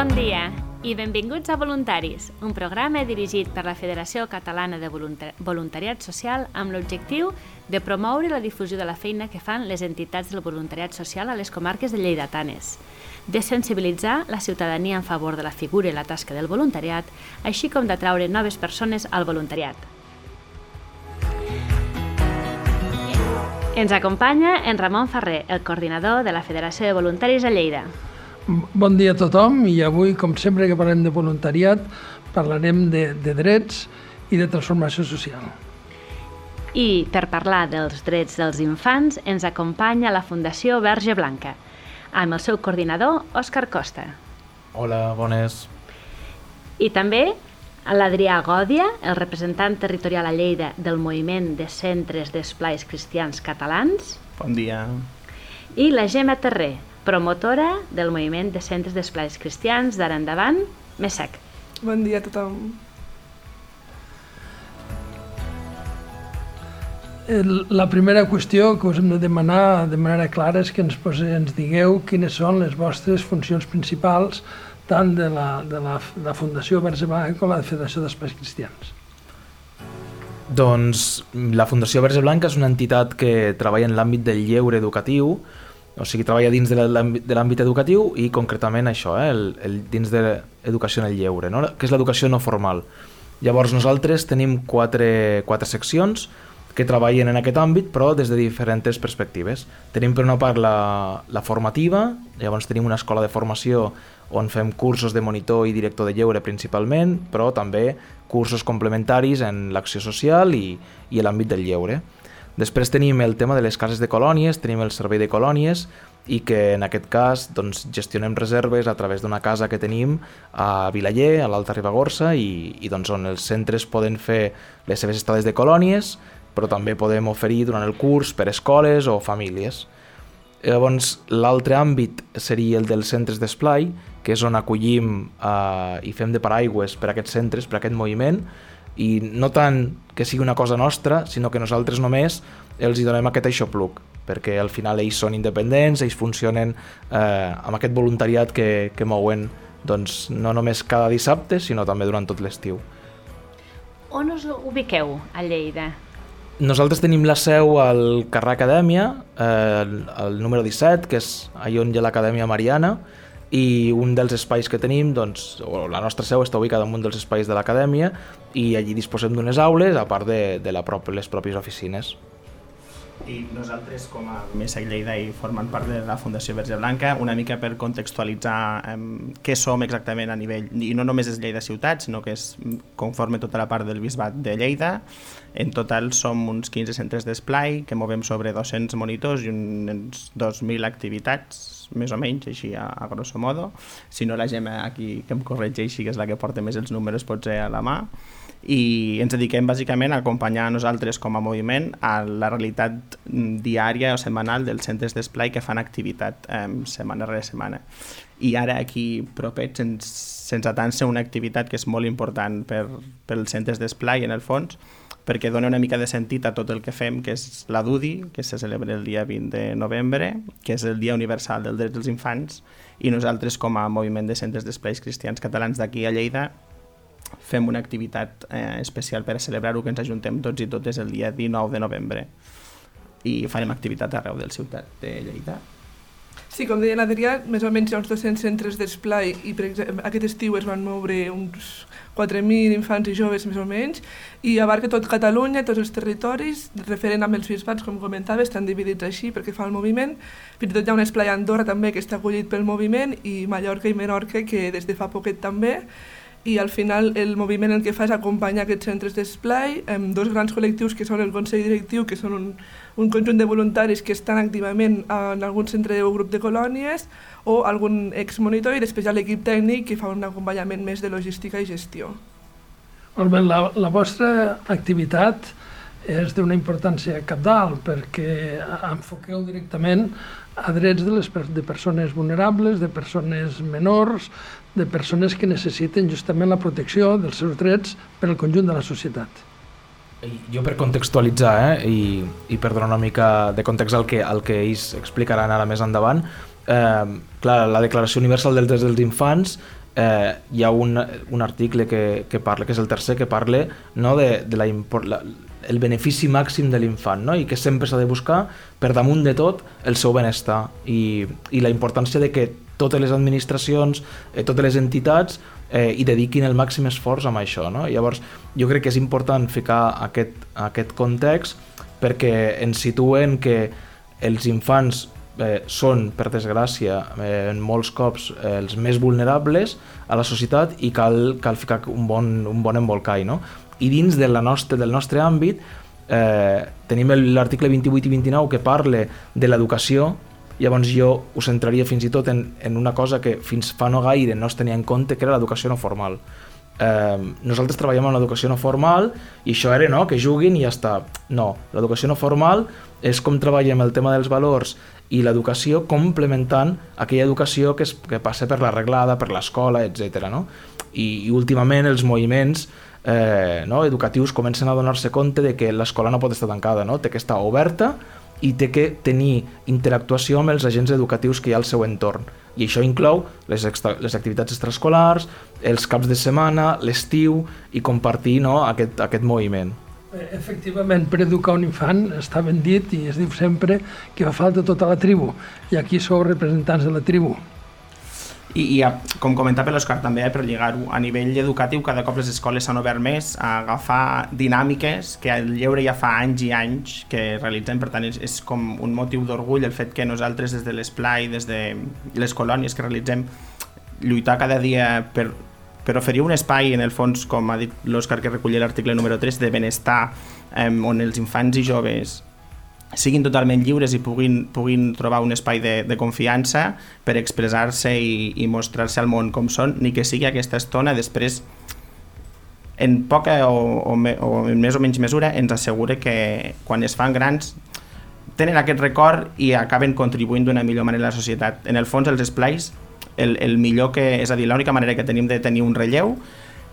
Bon dia i benvinguts a Voluntaris, un programa dirigit per la Federació Catalana de Voluntariat Social amb l'objectiu de promoure la difusió de la feina que fan les entitats del voluntariat social a les comarques de Lleidatanes, de sensibilitzar la ciutadania en favor de la figura i la tasca del voluntariat, així com d'atraure noves persones al voluntariat. Ens acompanya en Ramon Ferrer, el coordinador de la Federació de Voluntaris a Lleida. Bon dia a tothom i avui, com sempre que parlem de voluntariat, parlarem de, de drets i de transformació social. I per parlar dels drets dels infants ens acompanya la Fundació Verge Blanca, amb el seu coordinador, Òscar Costa. Hola, bones. I també l'Adrià Gòdia, el representant territorial a Lleida del moviment de centres d'esplais cristians catalans. Bon dia. I la Gemma Terrer, promotora del moviment de centres d'esplais cristians d'ara endavant, MESEC. Bon dia a tothom. La primera qüestió que us hem de demanar de manera clara és que ens, pose, ens digueu quines són les vostres funcions principals tant de la, de la, de la Fundació Verge Blanca com la Federació d'Espais Cristians. Doncs la Fundació Verge Blanca és una entitat que treballa en l'àmbit del lleure educatiu, o sigui, treballa dins de l'àmbit educatiu i concretament això, eh, el, el, dins de l'educació en el lleure, no? que és l'educació no formal. Llavors nosaltres tenim quatre, quatre seccions que treballen en aquest àmbit però des de diferents perspectives. Tenim per una part la, la formativa, llavors tenim una escola de formació on fem cursos de monitor i director de lleure principalment, però també cursos complementaris en l'acció social i, i l'àmbit del lleure. Després tenim el tema de les cases de colònies, tenim el servei de colònies i que en aquest cas doncs, gestionem reserves a través d'una casa que tenim a Vilaller, a l'Alta Ribagorça, i, i doncs, on els centres poden fer les seves estades de colònies, però també podem oferir durant el curs per escoles o famílies. Llavors, l'altre àmbit seria el dels centres d'esplai, que és on acollim eh, i fem de paraigües per a aquests centres, per a aquest moviment, i no tant que sigui una cosa nostra, sinó que nosaltres només els hi donem aquest aixopluc, perquè al final ells són independents, ells funcionen eh, amb aquest voluntariat que, que mouen doncs, no només cada dissabte, sinó també durant tot l'estiu. On us ubiqueu a Lleida? Nosaltres tenim la seu al carrer Acadèmia, eh, el número 17, que és allà on hi ha l'Acadèmia Mariana, i un dels espais que tenim, doncs, la nostra seu està ubicada en un dels espais de l'acadèmia i allí disposem d'unes aules a part de, de la prop, les pròpies oficines. I nosaltres, com a Mesa Lleida i formant part de la Fundació Verge Blanca, una mica per contextualitzar eh, què som exactament a nivell, i no només és Lleida ciutat, sinó que és conforme tota la part del Bisbat de Lleida. En total som uns 15 centres d'esplai que movem sobre 200 monitors i uns 2.000 activitats, més o menys, així a, a grosso modo. Si no, la Gemma aquí que em corregeixi, que és la que porta més els números, potser a la mà i ens dediquem bàsicament a acompanyar a nosaltres com a moviment a la realitat diària o setmanal dels centres d'esplai que fan activitat eh, setmana rere setmana. I ara aquí propets sense, sense atança una activitat que és molt important per, per centres d'esplai en el fons perquè dona una mica de sentit a tot el que fem, que és la DUDI, que se celebra el dia 20 de novembre, que és el Dia Universal dels Drets dels Infants, i nosaltres com a moviment de centres d'esplais cristians catalans d'aquí a Lleida fem una activitat eh, especial per celebrar-ho que ens ajuntem tots i totes el dia 19 de novembre i farem activitat arreu del ciutat de Lleida. Sí, com deia l'Adrià, més o menys hi ha uns 200 centres d'esplai i per exemple, aquest estiu es van moure uns 4.000 infants i joves més o menys i abarca tot Catalunya, tots els territoris, referent amb els bisbats, com comentava, estan dividits així perquè fa el moviment. Fins i tot hi ha un esplai a Andorra també que està acollit pel moviment i Mallorca i Menorca que des de fa poquet també i al final el moviment el que fa és acompanyar aquests centres d'esplai amb dos grans col·lectius que són el Consell Directiu, que són un, un conjunt de voluntaris que estan activament en algun centre o grup de colònies o algun exmonitor i després hi ha l'equip tècnic que fa un acompanyament més de logística i gestió. Molt bé, la, la vostra activitat és d'una importància capdalt perquè enfoqueu directament a drets de, les, de persones vulnerables, de persones menors, de persones que necessiten justament la protecció dels seus drets per al conjunt de la societat. Jo per contextualitzar eh, i, i per donar una mica de context al que, al que ells explicaran ara més endavant, eh, clar, la Declaració Universal dels Drets dels Infants eh, hi ha un, un article que, que parla, que és el tercer, que parla no, de, de la, la, el benefici màxim de l'infant no? i que sempre s'ha de buscar per damunt de tot el seu benestar i, i la importància de que totes les administracions, eh, totes les entitats eh, hi dediquin el màxim esforç amb això. No? Llavors, jo crec que és important ficar aquest, aquest context perquè ens situen que els infants eh, són, per desgràcia, eh, molts cops eh, els més vulnerables a la societat i cal, cal ficar un bon, un bon embolcall. No? I dins de la nostra, del nostre àmbit eh, tenim l'article 28 i 29 que parla de l'educació, llavors jo ho centraria fins i tot en, en una cosa que fins fa no gaire no es tenia en compte, que era l'educació no formal. Eh, nosaltres treballem en l'educació no formal i això era no, que juguin i ja està. No, l'educació no formal és com treballem el tema dels valors i l'educació complementant aquella educació que, es, que passa per la reglada, per l'escola, etc. No? I, I últimament els moviments eh, no, educatius comencen a donar-se compte de que l'escola no pot estar tancada, no? té que estar oberta i té que tenir interactuació amb els agents educatius que hi ha al seu entorn. I això inclou les, extra, les activitats extraescolars, els caps de setmana, l'estiu i compartir no, aquest, aquest moviment. Eh, efectivament, per educar un infant està ben dit i es diu sempre que fa falta tota la tribu i aquí sou representants de la tribu. I, i com comentava l'Òscar també, eh, per lligar-ho, a nivell educatiu cada cop les escoles s'han obert més a agafar dinàmiques que el lleure ja fa anys i anys que realitzem, per tant és, és com un motiu d'orgull el fet que nosaltres des de l'esplai, des de les colònies que realitzem, lluitar cada dia per, per oferir un espai, en el fons, com ha dit l'Òscar que recollia l'article número 3, de benestar, eh, on els infants i joves siguin totalment lliures i puguin, puguin trobar un espai de, de confiança per expressar-se i, i mostrar-se al món com són, ni que sigui aquesta estona després en poca o, o, me, o en més o menys mesura ens assegura que quan es fan grans tenen aquest record i acaben contribuint d'una millor manera a la societat. En el fons, els esplais, el, el millor que, és a dir, l'única manera que tenim de tenir un relleu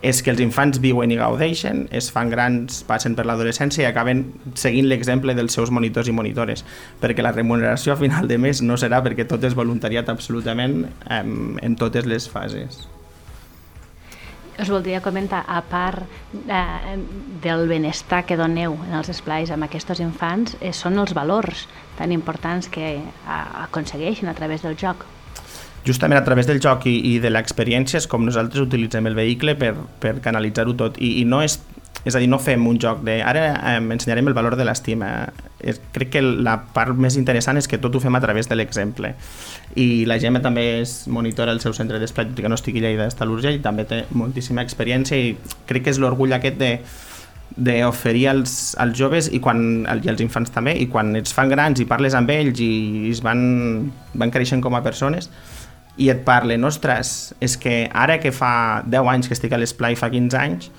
és que els infants viuen i gaudeixen, es fan grans, passen per l'adolescència i acaben seguint l'exemple dels seus monitors i monitores, perquè la remuneració a final de mes no serà perquè tot és voluntariat absolutament en, en totes les fases. Us voldria comentar, a part eh, del benestar que doneu en els esplais amb aquests infants, eh, són els valors tan importants que eh, aconsegueixen a través del joc justament a través del joc i, i de l'experiència és com nosaltres utilitzem el vehicle per, per canalitzar-ho tot i, i no és és a dir, no fem un joc de ara eh, ensenyarem el valor de l'estima. Crec que la part més interessant és que tot ho fem a través de l'exemple. I la Gemma també és monitora al seu centre d'esplai, que no estigui Lleida, està l'Urgell, i també té moltíssima experiència i crec que és l'orgull aquest de d'oferir als, als joves i, quan, i als infants també, i quan ets fan grans i parles amb ells i, i es van, van creixent com a persones, i et parlen, ostres, és que ara que fa 10 anys que estic a l'esplai, fa 15 anys,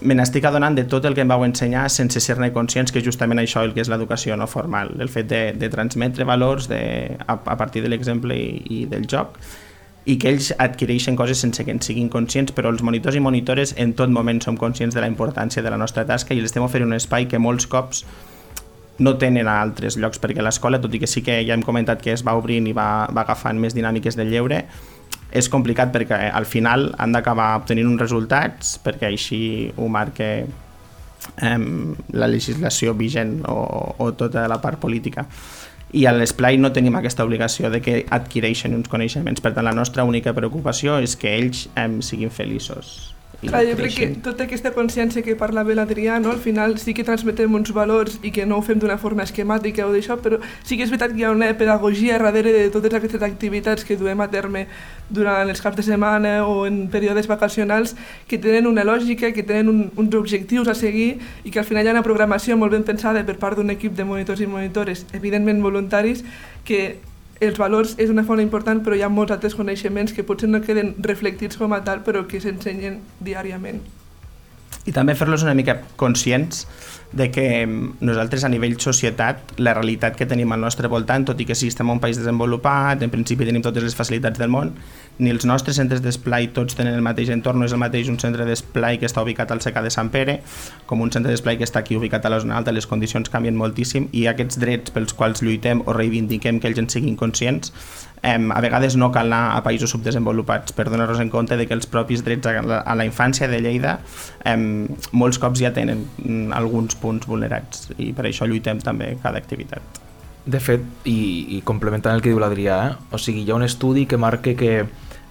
me n'estic adonant de tot el que em vau ensenyar sense ser-ne conscients que justament això el que és l'educació no formal, el fet de, de transmetre valors de, a, a partir de l'exemple i, i del joc i que ells adquireixen coses sense que en siguin conscients, però els monitors i monitores en tot moment som conscients de la importància de la nostra tasca i els estem oferint un espai que molts cops no tenen a altres llocs, perquè l'escola, tot i que sí que ja hem comentat que es va obrint i va, va agafant més dinàmiques del lleure, és complicat perquè al final han d'acabar obtenint uns resultats perquè així ho marca eh, la legislació vigent o, o tota la part política i a l'Esplai no tenim aquesta obligació de que adquireixen uns coneixements. Per tant, la nostra única preocupació és que ells eh, siguin feliços. Clar, jo crec que tota aquesta consciència que parlava l'Adrià, no? al final sí que transmetem uns valors i que no ho fem d'una forma esquemàtica o d'això, però sí que és veritat que hi ha una pedagogia darrere de totes aquestes activitats que duem a terme durant els caps de setmana o en períodes vacacionals que tenen una lògica, que tenen un, uns objectius a seguir i que al final hi ha una programació molt ben pensada per part d'un equip de monitors i monitores, evidentment voluntaris, que els valors és una font important, però hi ha molts altres coneixements que potser no queden reflectits com a tal, però que s'ensenyen diàriament. I també fer-los una mica conscients de que mm, nosaltres a nivell societat, la realitat que tenim al nostre voltant, tot i que sí, estem en un país desenvolupat, en principi tenim totes les facilitats del món, ni els nostres centres d'esplai tots tenen el mateix entorn, no és el mateix un centre d'esplai que està ubicat al Secà de Sant Pere com un centre d'esplai que està aquí ubicat a la zona alta, les condicions canvien moltíssim i aquests drets pels quals lluitem o reivindiquem que ells en siguin conscients em, a vegades no cal anar a països subdesenvolupats. Per donar-nos en compte de que els propis drets a la, a la infància de Lleida em, molts cops ja tenen mm, alguns punts vulnerats i per això lluitem també cada activitat. De fet, i, i complementant el que diu l'Adrià, eh? o sigui, hi ha un estudi que marca que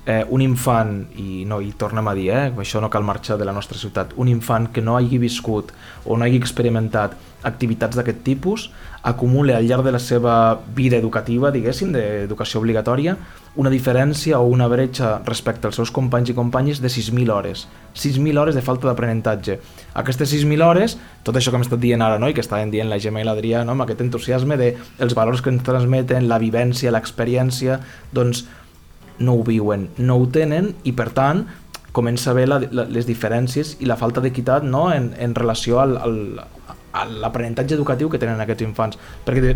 eh, un infant, i, no, i tornem a dir, eh, això no cal marxar de la nostra ciutat, un infant que no hagi viscut o no hagi experimentat activitats d'aquest tipus, acumula al llarg de la seva vida educativa, diguéssim, d'educació obligatòria, una diferència o una bretxa respecte als seus companys i companyes de 6.000 hores. 6.000 hores de falta d'aprenentatge. Aquestes 6.000 hores, tot això que hem estat dient ara, no? i que estaven dient la Gemma i l'Adrià, no? amb aquest entusiasme de els valors que ens transmeten, la vivència, l'experiència, doncs no ho viuen, no ho tenen i per tant comença a haver la, la, les diferències i la falta d'equitat no? en, en relació al, al, a l'aprenentatge educatiu que tenen aquests infants perquè de,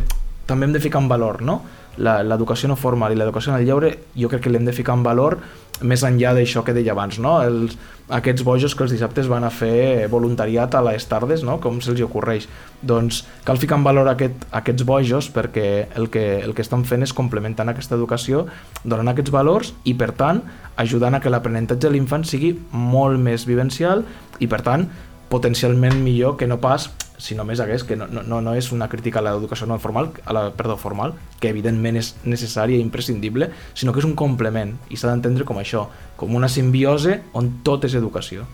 també hem de ficar en valor no? l'educació no formal i l'educació en el lleure jo crec que l'hem de ficar en valor més enllà d'això que deia abans, no? Els, aquests bojos que els dissabtes van a fer voluntariat a les tardes, no? com se'ls ocorreix. Doncs cal ficar en valor aquest, aquests bojos perquè el que, el que estan fent és complementant aquesta educació, donant aquests valors i, per tant, ajudant a que l'aprenentatge de l'infant sigui molt més vivencial i, per tant, potencialment millor que no pas si només hagués, que no, no, no és una crítica a l'educació no formal, a la, perdó, formal, que evidentment és necessària i imprescindible, sinó que és un complement i s'ha d'entendre com això, com una simbiose on tot és educació.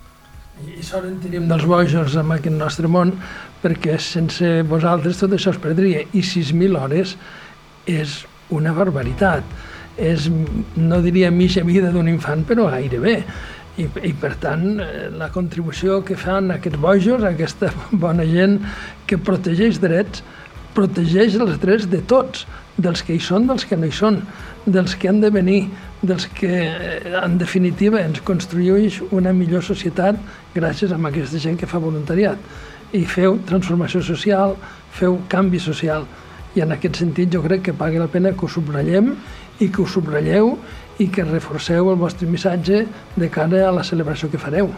I sort en tenim dels bojos en aquest nostre món, perquè sense vosaltres tot això es perdria. I 6.000 hores és una barbaritat. És, no diria mitja vida d'un infant, però gairebé i, i per tant eh, la contribució que fan aquests bojos, aquesta bona gent que protegeix drets, protegeix els drets de tots, dels que hi són, dels que no hi són, dels que han de venir, dels que eh, en definitiva ens construeix una millor societat gràcies a aquesta gent que fa voluntariat. I feu transformació social, feu canvi social. I en aquest sentit jo crec que paga la pena que ho subratllem i que ho subratlleu i que reforceu el vostre missatge de cara a la celebració que fareu.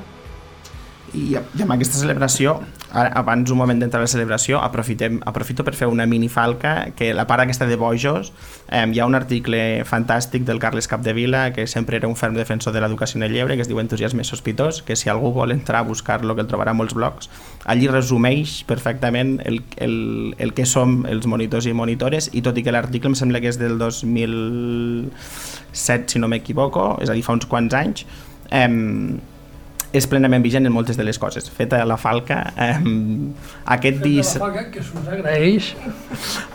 I, i amb aquesta celebració, ara, abans un moment d'entrar a la celebració, aprofitem, aprofito per fer una minifalca, que la part aquesta de bojos, eh, hi ha un article fantàstic del Carles Capdevila, que sempre era un ferm defensor de l'educació en el lleure, que es diu Entusiasme sospitós, que si algú vol entrar a buscar-lo, que el trobarà molts blogs, allí resumeix perfectament el, el, el que som els monitors i monitores, i tot i que l'article em sembla que és del 2007, si no m'equivoco, és a dir, fa uns quants anys, eh, és plenament vigent en moltes de les coses. Feta la falca, eh, aquest, dis... la falca, que s'us agraeix.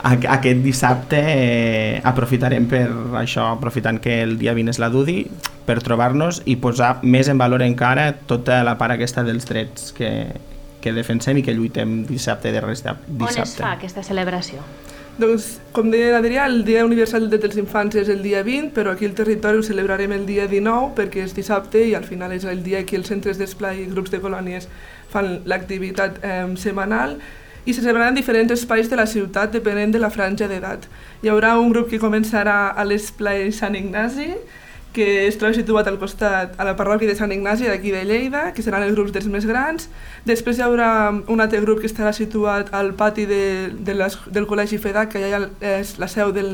aquest dissabte eh, aprofitarem per això, aprofitant que el dia 20 és la Dudi, per trobar-nos i posar més en valor encara tota la part aquesta dels drets que, que defensem i que lluitem dissabte de dissabte. On es fa aquesta celebració? Doncs, com deia l'Adrià, el Dia Universal dels Infants és el dia 20, però aquí al territori ho celebrarem el dia 19 perquè és dissabte i al final és el dia que els centres d'esplai i grups de colònies fan l'activitat eh, setmanal i se celebraran en diferents espais de la ciutat depenent de la franja d'edat. Hi haurà un grup que començarà a l'esplai Sant Ignasi, que es troba situat al costat, a la parròquia de Sant Ignasi d'aquí de Lleida, que seran els grups dels més grans. Després hi haurà un altre grup que estarà situat al pati de, de les, del Col·legi FEDAC, que allà és la seu del,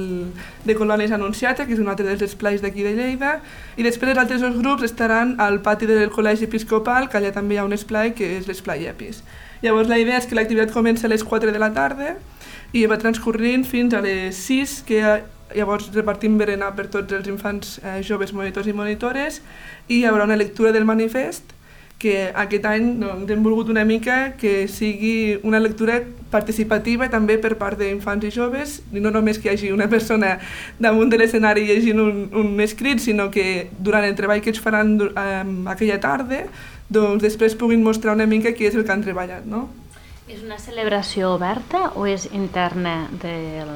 de Colònies Anunciata, que és un altre dels esplais d'aquí de Lleida. I després els altres dos grups estaran al pati del Col·legi Episcopal, que allà també hi ha un esplai, que és l'esplai Epis. Llavors la idea és que l'activitat comença a les 4 de la tarda i va transcorrint fins a les 6, que Llavors repartim berenar per tots els infants eh, joves monitors i monitores i hi haurà una lectura del manifest que aquest any doncs, hem volgut una mica que sigui una lectura participativa també per part d'infants i joves, i no només que hi hagi una persona damunt de l'escenari llegint un, un escrit, sinó que durant el treball que ells faran eh, aquella tarda, doncs després puguin mostrar una mica què és el que han treballat. No? És una celebració oberta o és interna del,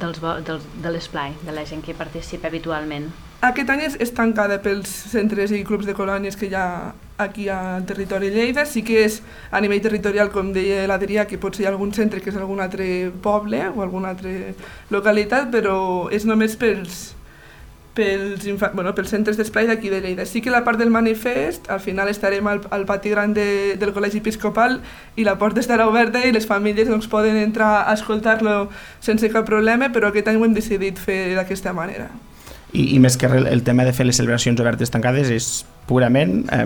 dels, dels, de l'esplai, de la gent que participa habitualment? Aquest any és, és tancada pels centres i clubs de colònies que ja aquí al territori Lleida. Sí que és a nivell territorial, com deia l'Adrià, que pot ser algun centre que és algun altre poble o alguna altra localitat, però és només pels, pels, bueno, pels centres d'esplai d'aquí de Lleida. Sí que la part del manifest, al final estarem al, al pati gran de, del Col·legi Episcopal i la porta estarà oberta i les famílies doncs, poden entrar a escoltar-lo sense cap problema, però aquest any ho hem decidit fer d'aquesta manera. I, I més que el, tema de fer les celebracions obertes tancades és purament eh,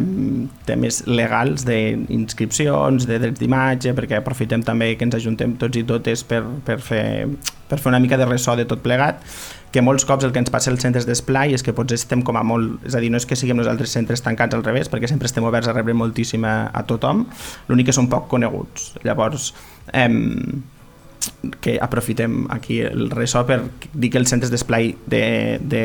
temes legals d'inscripcions, de drets d'imatge, perquè aprofitem també que ens ajuntem tots i totes per, per, fer, per fer una mica de ressò de tot plegat que molts cops el que ens passa als centres d'esplai és que potser estem com a molt... És a dir, no és que siguem nosaltres centres tancats al revés, perquè sempre estem oberts a rebre moltíssim a, a tothom, l'únic que són poc coneguts. Llavors, eh, que aprofitem aquí el ressò per dir que els centres d'esplai de, de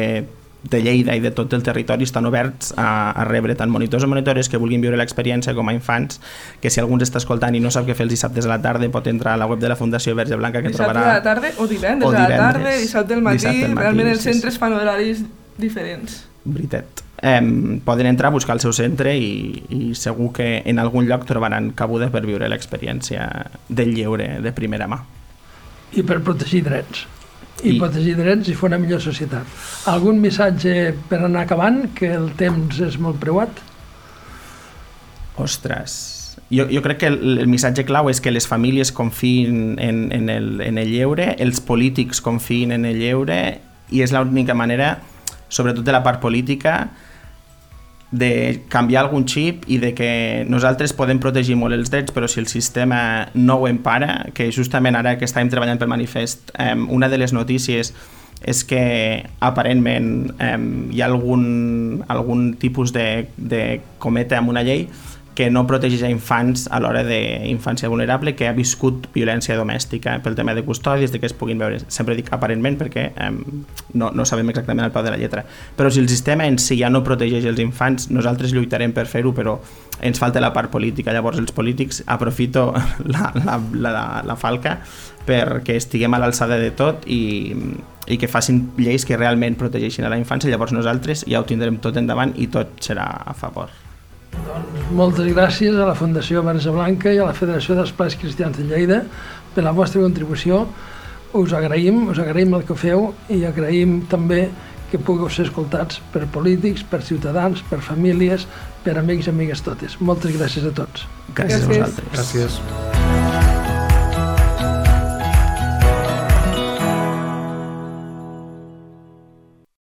de Lleida i de tot el territori estan oberts a, a rebre tant monitors o monitores que vulguin viure l'experiència com a infants, que si algú ens està escoltant i no sap què fer els dissabtes a la tarda pot entrar a la web de la Fundació Verge Blanca que dissabte trobarà... a la tarda o divendres, o divendres a la tarda, dissabte al matí, dissabte al matí realment els centres fan horaris diferents. Veritat. Eh, poden entrar a buscar el seu centre i, i segur que en algun lloc trobaran cabuda per viure l'experiència del lleure de primera mà. I per protegir drets i, I protegir drets i fer una millor societat. Algun missatge per anar acabant, que el temps és molt preuat? Ostres, jo, jo crec que el, el missatge clau és que les famílies confien en, en, el, en el lleure, els polítics confien en el lleure i és l'única manera, sobretot de la part política, de canviar algun xip i de que nosaltres podem protegir molt els drets, però si el sistema no ho empara, que justament ara que estàvem treballant pel manifest, eh, una de les notícies és que aparentment eh, hi ha algun, algun tipus de, de cometa amb una llei que no protegeix a infants a l'hora d'infància vulnerable que ha viscut violència domèstica pel tema de custòdies, de que es puguin veure, sempre dic aparentment perquè eh, no, no sabem exactament el peu de la lletra, però si el sistema en si ja no protegeix els infants, nosaltres lluitarem per fer-ho, però ens falta la part política, llavors els polítics aprofito la, la, la, la falca perquè estiguem a l'alçada de tot i, i que facin lleis que realment protegeixin a la infància, llavors nosaltres ja ho tindrem tot endavant i tot serà a favor. Moltes gràcies a la Fundació Verge Blanca i a la Federació d'Esplais Cristians de Lleida per la vostra contribució. Us agraïm, us agraïm el que feu i agraïm també que pugueu ser escoltats per polítics, per ciutadans, per famílies, per amics i amigues totes. Moltes gràcies a tots. Gràcies, gràcies. a vosaltres. Gràcies.